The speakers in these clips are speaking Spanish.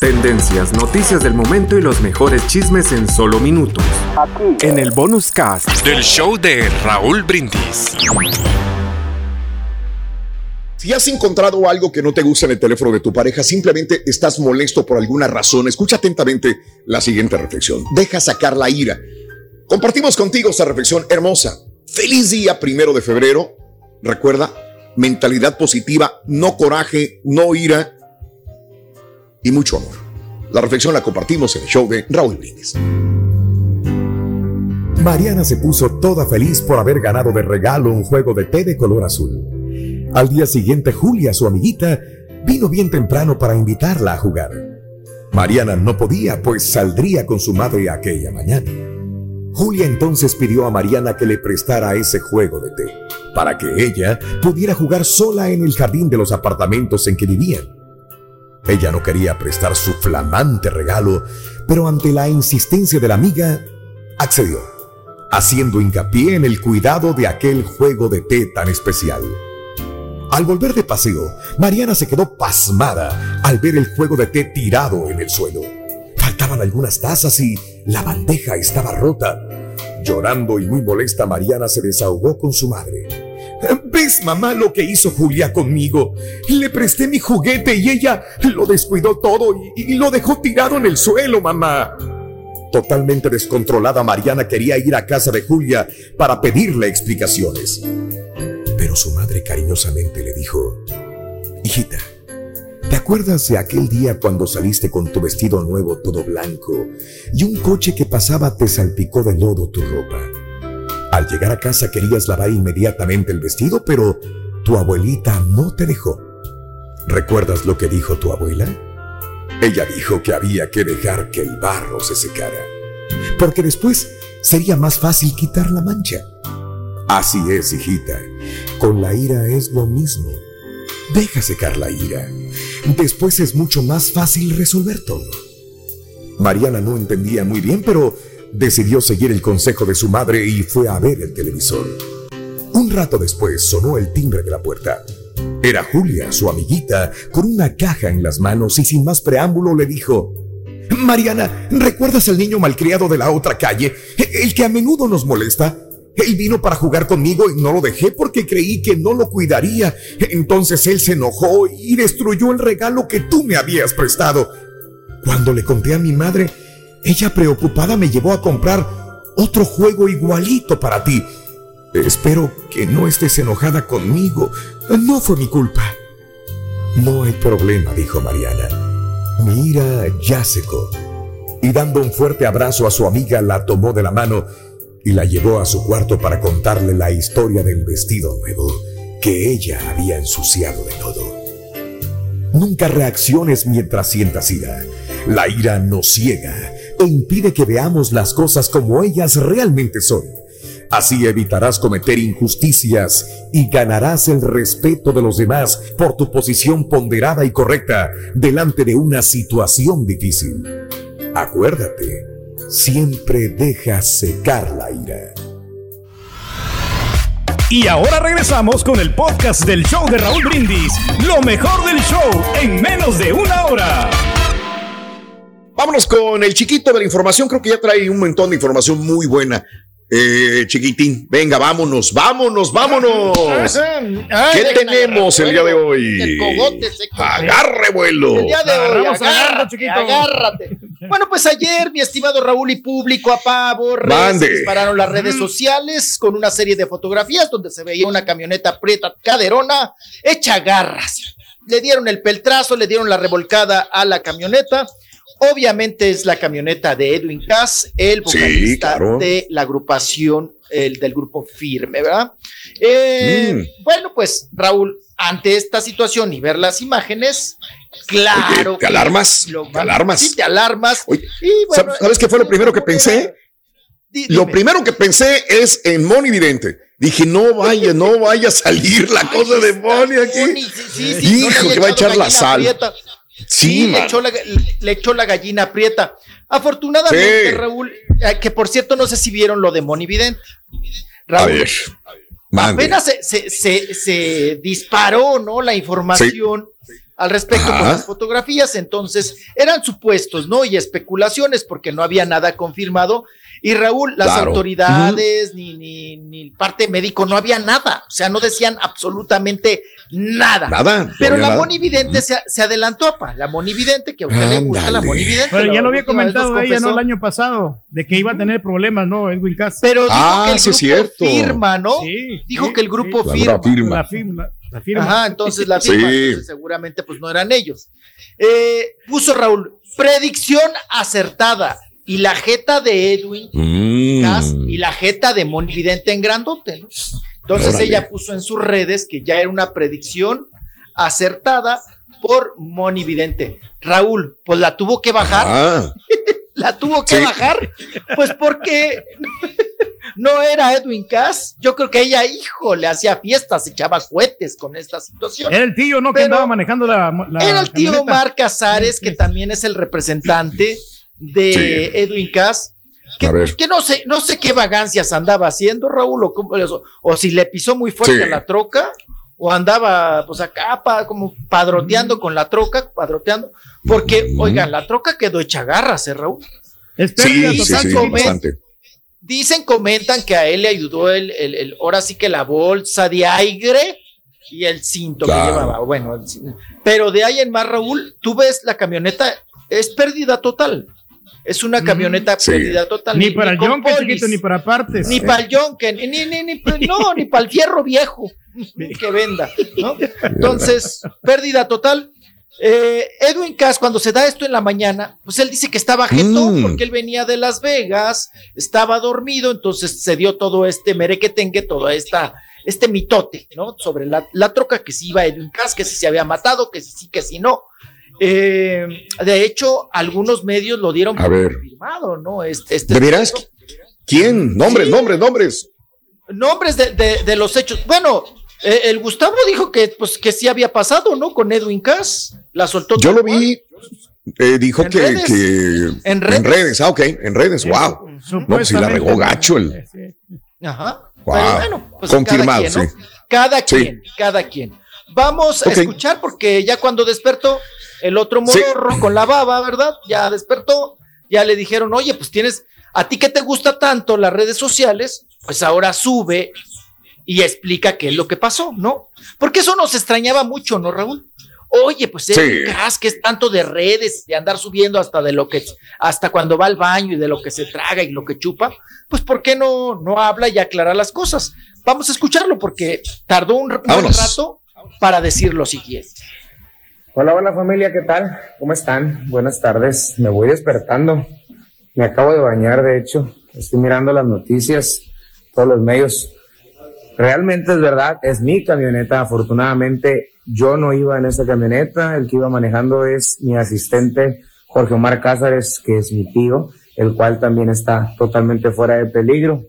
Tendencias, noticias del momento y los mejores chismes en solo minutos. En el bonus cast del show de Raúl Brindis. Si has encontrado algo que no te gusta en el teléfono de tu pareja, simplemente estás molesto por alguna razón, escucha atentamente la siguiente reflexión. Deja sacar la ira. Compartimos contigo esta reflexión hermosa. Feliz día primero de febrero. Recuerda, mentalidad positiva, no coraje, no ira y mucho amor. La reflexión la compartimos en el show de Raúl Brindis. Mariana se puso toda feliz por haber ganado de regalo un juego de té de color azul. Al día siguiente, Julia, su amiguita, vino bien temprano para invitarla a jugar. Mariana no podía, pues saldría con su madre aquella mañana. Julia entonces pidió a Mariana que le prestara ese juego de té, para que ella pudiera jugar sola en el jardín de los apartamentos en que vivían. Ella no quería prestar su flamante regalo, pero ante la insistencia de la amiga, accedió, haciendo hincapié en el cuidado de aquel juego de té tan especial. Al volver de paseo, Mariana se quedó pasmada al ver el juego de té tirado en el suelo. Faltaban algunas tazas y la bandeja estaba rota. Llorando y muy molesta, Mariana se desahogó con su madre. ¿Ves, mamá, lo que hizo Julia conmigo? Le presté mi juguete y ella lo descuidó todo y, lo dejó tirado en el suelo, mamá. Totalmente descontrolada, Mariana quería ir a casa de Julia para pedirle explicaciones. Pero su madre cariñosamente le dijo, Hijita, ¿te acuerdas de aquel día cuando saliste con tu vestido nuevo todo blanco y un coche que pasaba te salpicó de lodo tu ropa? Al llegar a casa querías lavar inmediatamente el vestido, pero tu abuelita no te dejó. ¿Recuerdas lo que dijo tu abuela? Ella dijo que había que dejar que el barro se secara, porque después sería más fácil quitar la mancha. Así es, hijita. Con la ira es lo mismo. Deja secar la ira. Después es mucho más fácil resolver todo. Mariana no entendía muy bien, pero decidió seguir el consejo de su madre y fue a ver el televisor. Un rato después sonó el timbre de la puerta. Era Julia, su amiguita, con una caja en las manos y sin más preámbulo le dijo, Mariana, ¿recuerdas al niño malcriado de la otra calle? El que a menudo nos molesta. Él vino para jugar conmigo y no lo dejé porque creí que no lo cuidaría. Entonces él se enojó y destruyó el regalo que tú me habías prestado. Cuando le conté a mi madre, ella preocupada me llevó a comprar otro juego igualito para ti. Espero que no estés enojada conmigo. No fue mi culpa. No hay problema, dijo Mariana. Mi ira ya secó. Y dando un fuerte abrazo a su amiga, la tomó de la mano y la llevó a su cuarto para contarle la historia del vestido nuevo que ella había ensuciado de todo. Nunca reacciones mientras sientas ira. La ira nos ciega e impide que veamos las cosas como ellas realmente son. Así evitarás cometer injusticias y ganarás el respeto de los demás por tu posición ponderada y correcta delante de una situación difícil. Acuérdate, siempre deja secar la ira. Y ahora regresamos con el podcast del show de Raúl Brindis. Lo mejor del show en menos de una hora. Vámonos con el chiquito de la información. Creo que ya trae un montón de información muy buena. Eh, chiquitín, venga, vámonos, vámonos, vámonos. Ay, ¿Qué dejen tenemos el día de hoy? El cogote seco. Agarre vuelo. El día de hoy, agárrate, chiquito. agárrate. Bueno, pues ayer, mi estimado Raúl y público a pavo, se dispararon las redes sociales con una serie de fotografías donde se veía una camioneta prieta caderona hecha garras. Le dieron el peltrazo, le dieron la revolcada a la camioneta. Obviamente es la camioneta de Edwin Cass, el vocalista de la agrupación el del grupo Firme, ¿verdad? Eh, mm. Bueno, pues Raúl, ante esta situación y ver las imágenes, claro. ¿Te alarmas? ¿Te alarmas? Sí, te alarmas. ¿Sabes qué fue lo primero que pensé? Lo primero que pensé es en Moni Vidente. Dije, no vaya, no vaya a salir la cosa de Moni aquí. Hijo, que va a echar la sal. Sí, le, echó la, le, echó la, gallina prieta. Afortunadamente, Raúl, eh, que por cierto, no sé si vieron lo de Moni Vidente. Raúl, a ver, apenas se, se, se, disparó, ¿no? La información al respecto con las fotografías, entonces eran supuestos, ¿no? Y especulaciones porque no había nada confirmado. Y Raúl, las autoridades, ni, ni, ni parte médico, no había nada. O sea, no decían absolutamente nada. Nada. Pero la monividente se, se, adelantó, pa. La monividente, que a usted le gusta la monividente. Pero ya lo había comentado ella, ¿no? El año pasado, de que iba a tener problemas, ¿no? Edwin Cass. Pero dijo ah, que el sí grupo firma, ¿no? Sí, dijo que el grupo firma. firma. La firma. La firma. Ajá, entonces la firma, entonces seguramente pues no eran ellos. Eh, puso Raúl, predicción acertada y la jeta de Edwin mm. y la jeta de Monividente en grandote, ¿no? Entonces ella puso en sus redes que ya era una predicción acertada por Monividente. Raúl, pues la tuvo que bajar. la tuvo que bajar, pues porque no era Edwin Cass. Yo creo que ella, hijo, le hacía fiestas, echaba cohetes con esta situación. Era el tío, ¿no? que andaba manejando la. era el tío Mar Casares, que también es el representante de Edwin Cass. Que, no sé, no sé qué vagancias andaba haciendo Raúl o, o si le pisó muy fuerte la troca o andaba pues acá como padroteando con la troca, padroteando, porque oigan, la troca quedó hecha garras, ¿eh, Raúl? Sí, sí, Dicen, comentan que a él le ayudó el, el, ahora sí que la bolsa de aire y el cinto que llevaba. Bueno, pero de ahí en más, Raúl, tú ves la camioneta, es pérdida total. Es una camioneta pérdida total. Ni, para el yonke, ni para partes. Ni para el yonke, ni, ni, ni, no, ni para el fierro viejo que venda, ¿no? Entonces, pérdida total. Eh, Edwin Cass, cuando se da esto en la mañana, pues él dice que estaba jetón mm. porque él venía de Las Vegas, estaba dormido, entonces se dio todo este merequetengue, todo esta, este mitote, ¿no? Sobre la, la troca que se iba Edwin Cass, que si se había matado, que sí, que si no. Eh, de hecho, algunos medios lo dieron por confirmado, ¿no? Este, este ¿De veras? ¿Quién? Nombres, nombres, nombres. Nombres de, de, los hechos. Bueno, eh, el Gustavo dijo que, pues, que sí había pasado, ¿no? Con Edwin Cass. La soltó. Yo lo vi. Eh, dijo que, ¿En, redes? ah, ok, en redes, wow. No, si la regó gacho el. Ajá. bueno, pues Confirmado, cada quien, sí. Cada quien, cada quien. Vamos a escuchar porque ya cuando despertó, el otro morro con la baba, ¿verdad? Ya despertó, ya le dijeron, oye, pues tienes, a ti que te gusta tanto las redes sociales, pues ahora sube y explica qué es lo que pasó, ¿no? Porque eso nos extrañaba mucho, ¿no, Raúl? Oye, pues el que es tanto de redes, de andar subiendo hasta de lo que, hasta cuando va al baño y de lo que se traga y lo que chupa, pues ¿por qué no, no habla y aclara las cosas? Vamos a escucharlo porque tardó un, un rato para decir lo siguiente. Hola, hola familia, ¿qué tal? ¿Cómo están? Buenas tardes. Me voy despertando. Me acabo de bañar, de hecho. Estoy mirando las noticias, todos los medios. Realmente es verdad, es mi camioneta. Afortunadamente, yo no iba en esa camioneta. El que iba manejando es mi asistente Jorge Omar Cázares, que es mi tío, el cual también está totalmente fuera de peligro.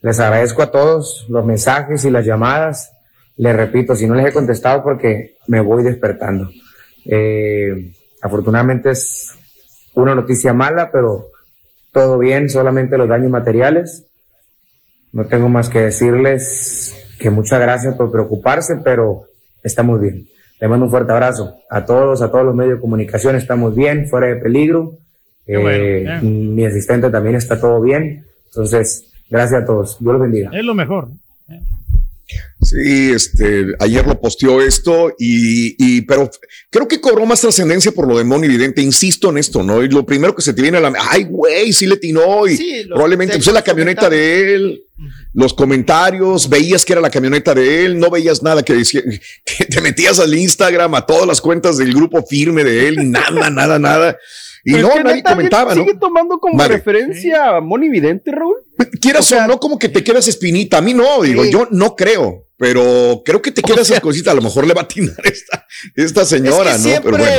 Les agradezco a todos los mensajes y las llamadas. Les repito, si no les he contestado porque me voy despertando. Eh, afortunadamente es una noticia mala, pero todo bien, solamente los daños materiales. No tengo más que decirles que muchas gracias por preocuparse, pero estamos bien. Le mando un fuerte abrazo a todos, a todos los medios de comunicación, estamos bien, fuera de peligro. Eh, mi asistente también está todo bien. Entonces, gracias a todos. Dios los bendiga. Es lo mejor. Sí, este, ayer lo posteó esto y, pero creo que cobró más trascendencia por lo de Moni Vidente, insisto en esto, ¿no? Y lo primero que se te viene a la ay, güey, sí le tinó y probablemente pues, es la camioneta de él. los comentarios, veías que era la camioneta de él, no veías nada que decía, que te metías al Instagram, a todas las cuentas del grupo firme de él y nada, nada, nada. Y no, nadie comentaba, ¿no? ¿Sigue tomando como referencia a Moni Vidente, Raúl? Quieras o, no, como que te quedas espinita. A mí no, digo, yo no creo, pero creo que te quedas esa cosita. A lo mejor le va a atinar esta, esta señora, ¿no? pero bueno.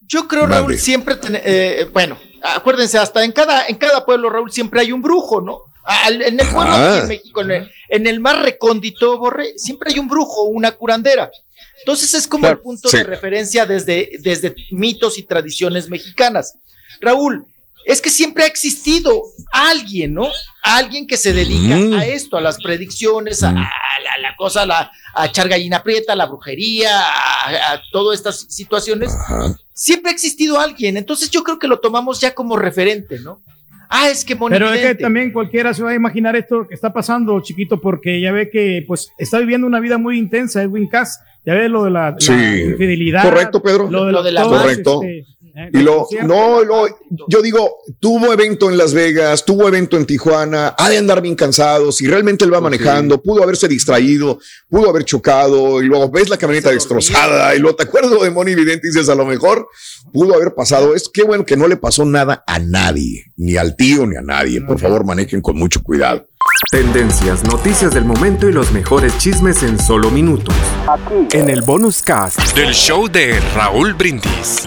Yo creo, Raúl, siempre, eh, bueno, acuérdense, hasta en cada, en cada pueblo, Raúl, siempre hay un brujo, ¿no? en el pueblo aquí en México, en el, en el, más recóndito, Borre, siempre hay un brujo, una curandera. Entonces es como el punto de referencia desde, desde mitos y tradiciones mexicanas. Raúl, es que siempre ha existido alguien, ¿no? Alguien que se dedica mm. a esto, a las predicciones, a, mm. la, cosa, a echar gallina prieta, a la brujería, a, todas estas situaciones. Siempre ha existido alguien, entonces yo creo que lo tomamos ya como referente, ¿no? Ah, es que Pero es que también cualquiera se va a imaginar esto que está pasando, chiquito, porque ya ve que pues está viviendo una vida muy intensa Edwin Cass. Ya ve lo de la, infidelidad. Correcto, Pedro. Lo de, la correcto. Este, eh, y lo, no, no, yo digo, tuvo evento en Las Vegas, tuvo evento en Tijuana, ha de andar bien cansado, si realmente él va manejando, pudo haberse distraído, pudo haber chocado, y luego ves la camioneta destrozada, y luego te acuerdas de Moni Vidente y dices, a lo mejor pudo haber pasado. Es que bueno que no le pasó nada a nadie, ni al tío, ni a nadie. Por favor, manejen con mucho cuidado. Tendencias, noticias del momento y los mejores chismes en solo minutos. Aquí. En el bonus cast del show de Raúl Brindis.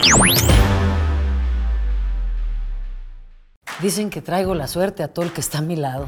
Dicen que traigo la suerte a todo el que está a mi lado.